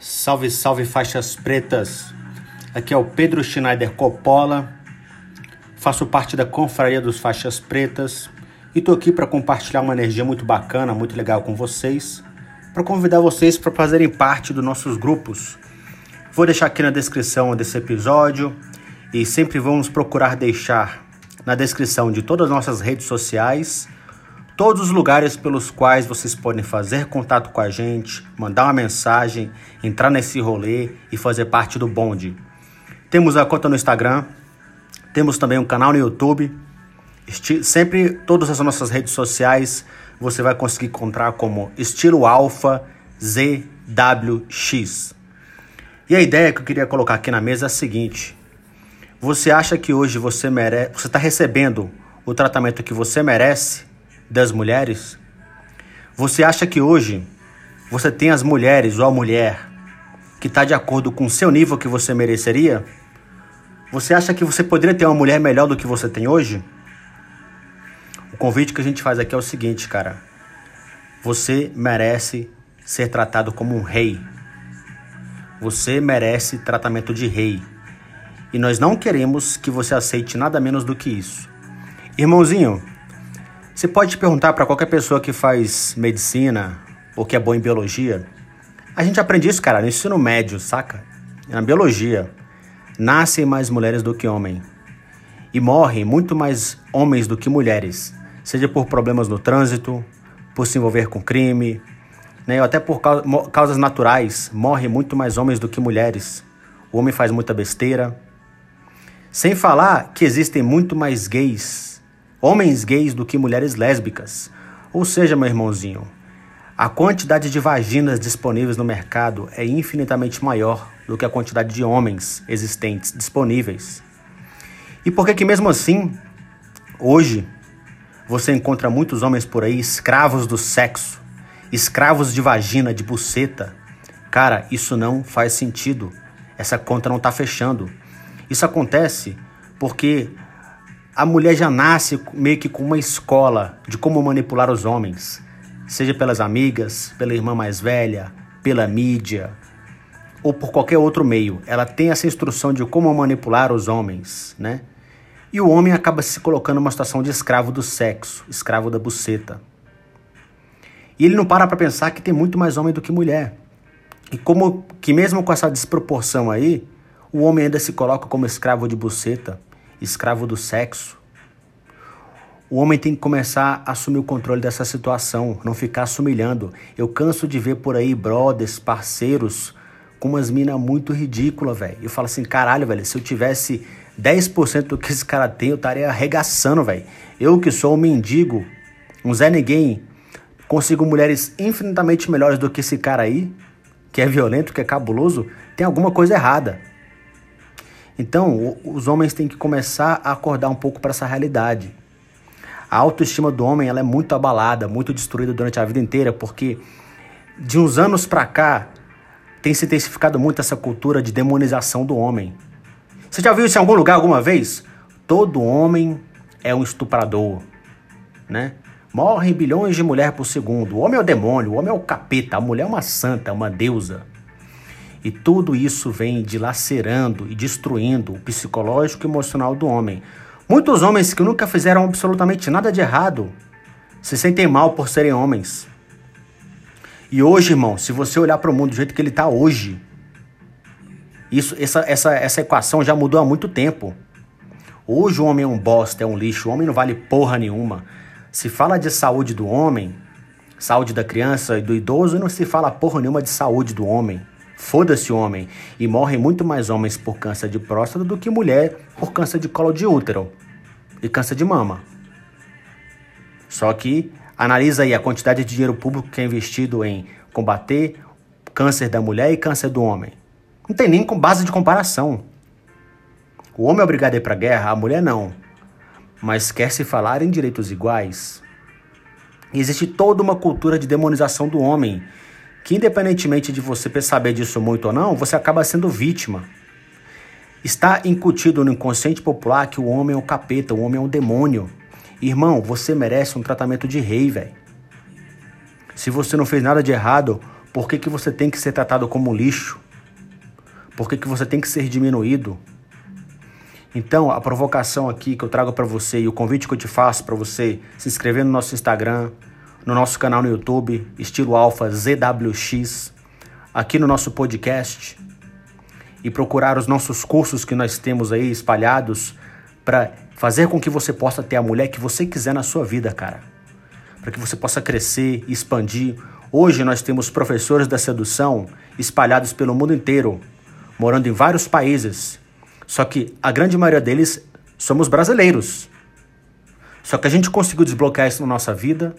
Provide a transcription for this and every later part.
Salve, salve faixas pretas. Aqui é o Pedro Schneider Coppola. Faço parte da Confraria dos Faixas Pretas e tô aqui para compartilhar uma energia muito bacana, muito legal com vocês, para convidar vocês para fazerem parte dos nossos grupos. Vou deixar aqui na descrição desse episódio e sempre vamos procurar deixar na descrição de todas as nossas redes sociais todos os lugares pelos quais vocês podem fazer contato com a gente, mandar uma mensagem, entrar nesse rolê e fazer parte do bonde. Temos a conta no Instagram, temos também um canal no YouTube. Sempre todas as nossas redes sociais você vai conseguir encontrar como Estilo Alpha ZWX. E a ideia que eu queria colocar aqui na mesa é a seguinte: você acha que hoje você merece, você está recebendo o tratamento que você merece? Das mulheres? Você acha que hoje você tem as mulheres ou a mulher que está de acordo com o seu nível que você mereceria? Você acha que você poderia ter uma mulher melhor do que você tem hoje? O convite que a gente faz aqui é o seguinte, cara. Você merece ser tratado como um rei. Você merece tratamento de rei. E nós não queremos que você aceite nada menos do que isso. Irmãozinho, você pode perguntar para qualquer pessoa que faz medicina ou que é boa em biologia. A gente aprende isso, cara, no ensino médio, saca? Na biologia. Nascem mais mulheres do que homens. E morrem muito mais homens do que mulheres. Seja por problemas no trânsito, por se envolver com crime, né? ou até por causas naturais. Morrem muito mais homens do que mulheres. O homem faz muita besteira. Sem falar que existem muito mais gays homens gays do que mulheres lésbicas. Ou seja, meu irmãozinho, a quantidade de vaginas disponíveis no mercado é infinitamente maior do que a quantidade de homens existentes disponíveis. E por que que mesmo assim, hoje, você encontra muitos homens por aí escravos do sexo, escravos de vagina, de buceta? Cara, isso não faz sentido. Essa conta não está fechando. Isso acontece porque a mulher já nasce meio que com uma escola de como manipular os homens, seja pelas amigas, pela irmã mais velha, pela mídia ou por qualquer outro meio. Ela tem essa instrução de como manipular os homens, né? E o homem acaba se colocando numa situação de escravo do sexo, escravo da buceta. E ele não para para pensar que tem muito mais homem do que mulher. E como que mesmo com essa desproporção aí, o homem ainda se coloca como escravo de buceta escravo do sexo. O homem tem que começar a assumir o controle dessa situação, não ficar se humilhando. Eu canso de ver por aí brothers, parceiros, com umas minas muito ridículas, velho. Eu falo assim, caralho, velho, se eu tivesse 10% do que esse cara tem, eu estaria arregaçando, velho. Eu que sou um mendigo, um Zé Ninguém, consigo mulheres infinitamente melhores do que esse cara aí, que é violento, que é cabuloso, tem alguma coisa errada. Então, os homens têm que começar a acordar um pouco para essa realidade. A autoestima do homem ela é muito abalada, muito destruída durante a vida inteira, porque de uns anos para cá tem se intensificado muito essa cultura de demonização do homem. Você já viu isso em algum lugar alguma vez? Todo homem é um estuprador, né? Morrem bilhões de mulheres por segundo. O homem é o demônio, o homem é o capeta, a mulher é uma santa, uma deusa. E tudo isso vem dilacerando e destruindo o psicológico e emocional do homem. Muitos homens que nunca fizeram absolutamente nada de errado se sentem mal por serem homens. E hoje, irmão, se você olhar para o mundo do jeito que ele está hoje, isso, essa, essa, essa equação já mudou há muito tempo. Hoje o homem é um bosta, é um lixo, o homem não vale porra nenhuma. Se fala de saúde do homem, saúde da criança e do idoso, não se fala porra nenhuma de saúde do homem. Foda-se homem. E morrem muito mais homens por câncer de próstata do que mulher por câncer de colo de útero e câncer de mama. Só que analisa aí a quantidade de dinheiro público que é investido em combater câncer da mulher e câncer do homem. Não tem nem base de comparação. O homem é obrigado a ir para a guerra, a mulher não. Mas quer se falar em direitos iguais? Existe toda uma cultura de demonização do homem que independentemente de você saber disso muito ou não, você acaba sendo vítima. Está incutido no inconsciente popular que o homem é um capeta, o homem é um demônio. Irmão, você merece um tratamento de rei, velho. Se você não fez nada de errado, Por que, que você tem que ser tratado como lixo? Por que, que você tem que ser diminuído? Então, a provocação aqui que eu trago para você e o convite que eu te faço para você se inscrever no nosso Instagram, no nosso canal no YouTube, estilo Alpha ZWX, aqui no nosso podcast e procurar os nossos cursos que nós temos aí espalhados para fazer com que você possa ter a mulher que você quiser na sua vida, cara. Para que você possa crescer, expandir. Hoje nós temos professores da sedução espalhados pelo mundo inteiro, morando em vários países. Só que a grande maioria deles somos brasileiros. Só que a gente conseguiu desbloquear isso na nossa vida.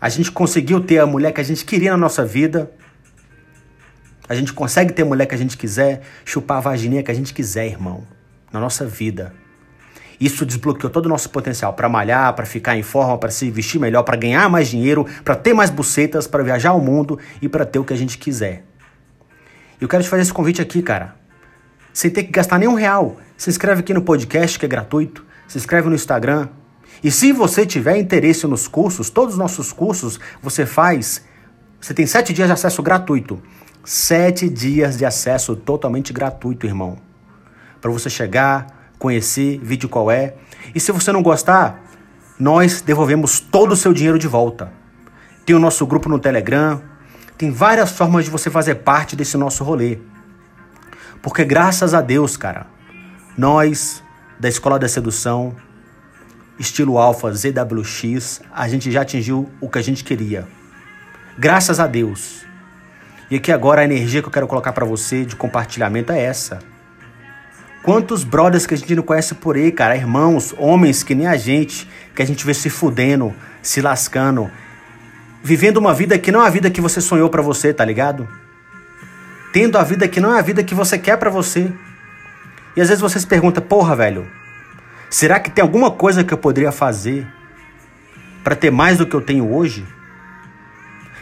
A gente conseguiu ter a mulher que a gente queria na nossa vida. A gente consegue ter a mulher que a gente quiser, chupar a vagininha que a gente quiser, irmão, na nossa vida. Isso desbloqueou todo o nosso potencial para malhar, para ficar em forma, para se vestir melhor, para ganhar mais dinheiro, para ter mais bucetas, para viajar ao mundo e para ter o que a gente quiser. Eu quero te fazer esse convite aqui, cara. Sem ter que gastar nenhum real. Se inscreve aqui no podcast que é gratuito. Se inscreve no Instagram. E se você tiver interesse nos cursos, todos os nossos cursos você faz. Você tem sete dias de acesso gratuito. Sete dias de acesso totalmente gratuito, irmão. Para você chegar, conhecer, vídeo qual é. E se você não gostar, nós devolvemos todo o seu dinheiro de volta. Tem o nosso grupo no Telegram. Tem várias formas de você fazer parte desse nosso rolê. Porque graças a Deus, cara, nós da Escola da Sedução, estilo Alpha ZWX, a gente já atingiu o que a gente queria. Graças a Deus. E aqui agora a energia que eu quero colocar para você de compartilhamento é essa. Quantos brothers que a gente não conhece por aí, cara, irmãos, homens que nem a gente, que a gente vê se fudendo, se lascando, vivendo uma vida que não é a vida que você sonhou para você, tá ligado? Tendo a vida que não é a vida que você quer para você. E às vezes você se pergunta, porra, velho, será que tem alguma coisa que eu poderia fazer para ter mais do que eu tenho hoje?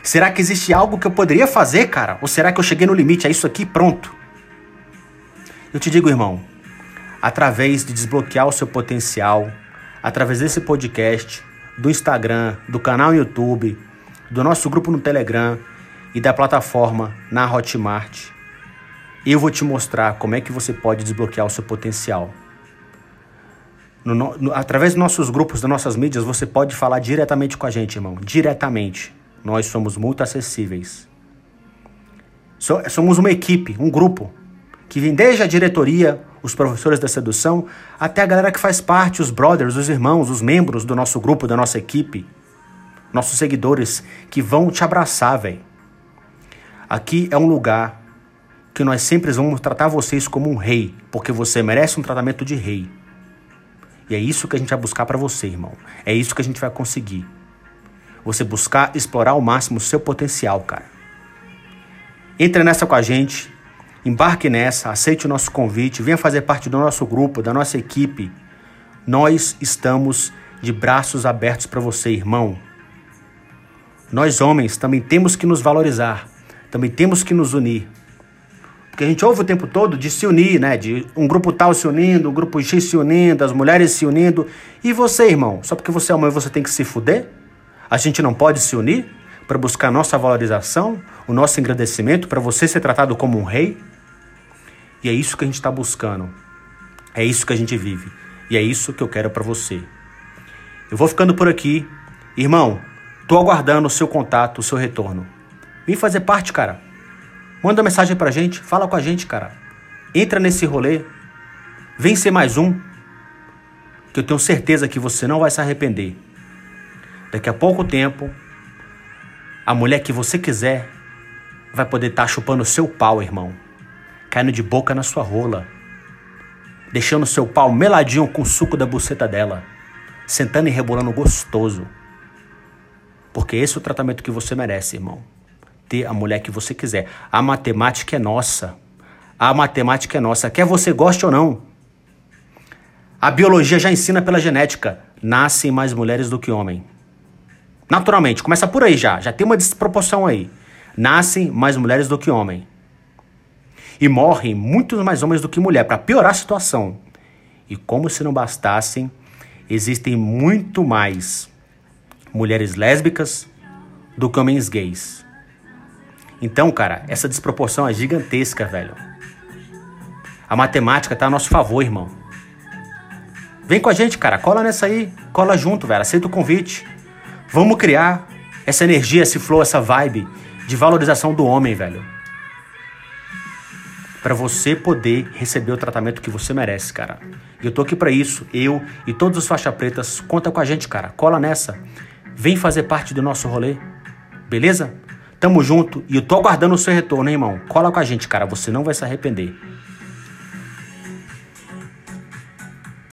Será que existe algo que eu poderia fazer, cara? Ou será que eu cheguei no limite? É isso aqui, pronto. Eu te digo, irmão, através de desbloquear o seu potencial, através desse podcast, do Instagram, do canal YouTube, do nosso grupo no Telegram e da plataforma na Hotmart, eu vou te mostrar como é que você pode desbloquear o seu potencial. No, no, através dos nossos grupos, das nossas mídias, você pode falar diretamente com a gente, irmão. Diretamente nós somos muito acessíveis. Somos uma equipe, um grupo, que vem desde a diretoria, os professores da sedução, até a galera que faz parte, os brothers, os irmãos, os membros do nosso grupo, da nossa equipe, nossos seguidores, que vão te abraçar, velho. Aqui é um lugar que nós sempre vamos tratar vocês como um rei, porque você merece um tratamento de rei. E é isso que a gente vai buscar para você, irmão. É isso que a gente vai conseguir. Você buscar explorar ao máximo o seu potencial, cara. Entre nessa com a gente, embarque nessa, aceite o nosso convite, venha fazer parte do nosso grupo, da nossa equipe. Nós estamos de braços abertos para você, irmão. Nós homens também temos que nos valorizar, também temos que nos unir. Porque a gente ouve o tempo todo de se unir, né? De um grupo tal se unindo, um grupo X se unindo, as mulheres se unindo. E você, irmão? Só porque você é homem você tem que se fuder? A gente não pode se unir para buscar nossa valorização, o nosso engrandecimento, para você ser tratado como um rei? E é isso que a gente está buscando. É isso que a gente vive. E é isso que eu quero para você. Eu vou ficando por aqui. Irmão, tô aguardando o seu contato, o seu retorno. Vem fazer parte, cara. Manda mensagem pra gente, fala com a gente, cara. Entra nesse rolê. Vem ser mais um. Que eu tenho certeza que você não vai se arrepender. Daqui a pouco tempo, a mulher que você quiser vai poder estar tá chupando seu pau, irmão. Caindo de boca na sua rola. Deixando seu pau meladinho com o suco da buceta dela. Sentando e rebolando gostoso. Porque esse é o tratamento que você merece, irmão. Ter a mulher que você quiser. A matemática é nossa. A matemática é nossa. Quer você goste ou não. A biologia já ensina pela genética. Nascem mais mulheres do que homens. Naturalmente, começa por aí já. Já tem uma desproporção aí. Nascem mais mulheres do que homens. E morrem muitos mais homens do que mulher, para piorar a situação. E como se não bastassem, existem muito mais mulheres lésbicas do que homens gays. Então, cara, essa desproporção é gigantesca, velho. A matemática tá a nosso favor, irmão. Vem com a gente, cara. Cola nessa aí. Cola junto, velho. Aceita o convite. Vamos criar essa energia, esse flow, essa vibe de valorização do homem, velho. Para você poder receber o tratamento que você merece, cara. E eu tô aqui para isso. Eu e todos os faixa pretas, conta com a gente, cara. Cola nessa. Vem fazer parte do nosso rolê. Beleza? Tamo junto e eu tô aguardando o seu retorno, hein, irmão? Cola com a gente, cara. Você não vai se arrepender.